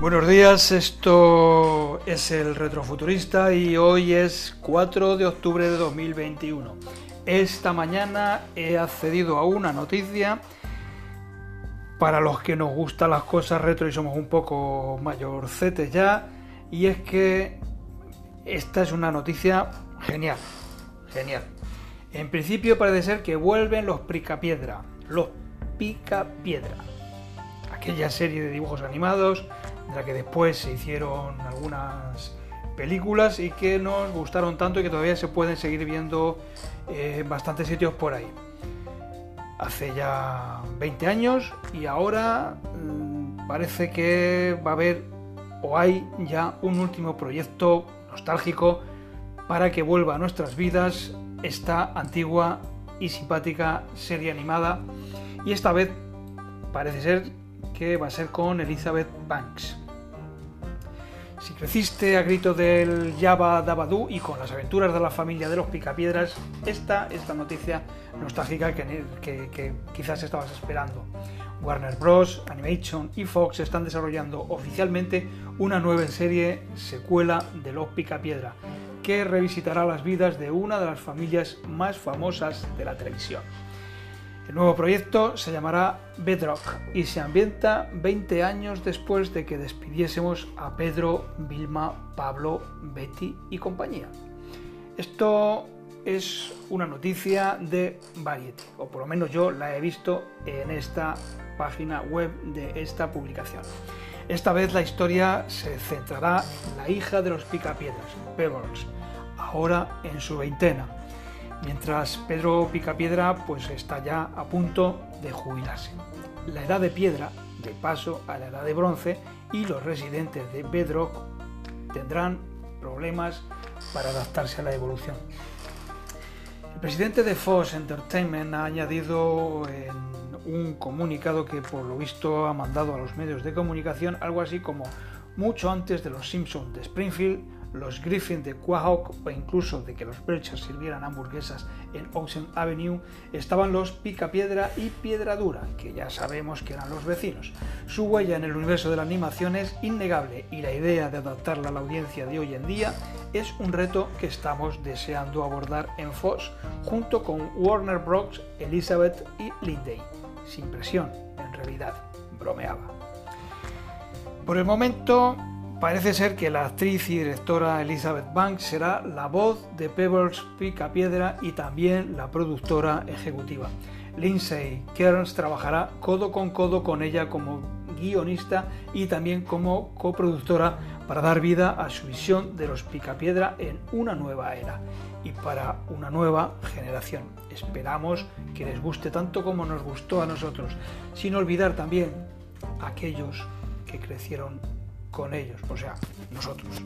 Buenos días, esto es el Retrofuturista y hoy es 4 de octubre de 2021. Esta mañana he accedido a una noticia para los que nos gustan las cosas retro y somos un poco mayorcetes ya, y es que esta es una noticia genial, genial. En principio parece ser que vuelven los Picapiedra, los Picapiedra, aquella serie de dibujos animados de la que después se hicieron algunas películas y que nos gustaron tanto y que todavía se pueden seguir viendo en bastantes sitios por ahí. Hace ya 20 años y ahora mmm, parece que va a haber o hay ya un último proyecto nostálgico para que vuelva a nuestras vidas esta antigua y simpática serie animada y esta vez parece ser que va a ser con Elizabeth Banks. Si creciste a grito del Java Dabadú y con las aventuras de la familia de los Picapiedras, esta es la noticia nostálgica que, que, quizás estabas esperando. Warner Bros., Animation y Fox están desarrollando oficialmente una nueva serie secuela de Los Picapiedra, que revisitará las vidas de una de las familias más famosas de la televisión. El nuevo proyecto se llamará Bedrock y se ambienta 20 años después de que despidiésemos a Pedro, Vilma, Pablo, Betty y compañía. Esto es una noticia de Variety, o por lo menos yo la he visto en esta página web de esta publicación. Esta vez la historia se centrará en la hija de los picapiedras, Pebbles, ahora en su veintena, mientras Pedro Picapiedra pues está ya a punto de jubilarse. La edad de piedra, de paso a la edad de bronce, y los residentes de Bedrock tendrán problemas para adaptarse a la evolución. El presidente de Fox Entertainment ha añadido en un comunicado que por lo visto ha mandado a los medios de comunicación algo así como mucho antes de los Simpsons de Springfield, los Griffin de Quahog o incluso de que los Belchers sirvieran hamburguesas en Ocean Avenue, estaban los Picapiedra y Piedradura, que ya sabemos que eran los vecinos. Su huella en el universo de la animación es innegable y la idea de adaptarla a la audiencia de hoy en día es un reto que estamos deseando abordar en Fox junto con Warner Bros., Elizabeth y Lindsay. Sin presión, en realidad, bromeaba. Por el momento, Parece ser que la actriz y directora Elizabeth Banks será la voz de Pebbles Picapiedra y también la productora ejecutiva. Lindsay Kearns trabajará codo con codo con ella como guionista y también como coproductora para dar vida a su visión de los Picapiedra en una nueva era y para una nueva generación. Esperamos que les guste tanto como nos gustó a nosotros, sin olvidar también a aquellos que crecieron con ellos, o sea, nosotros.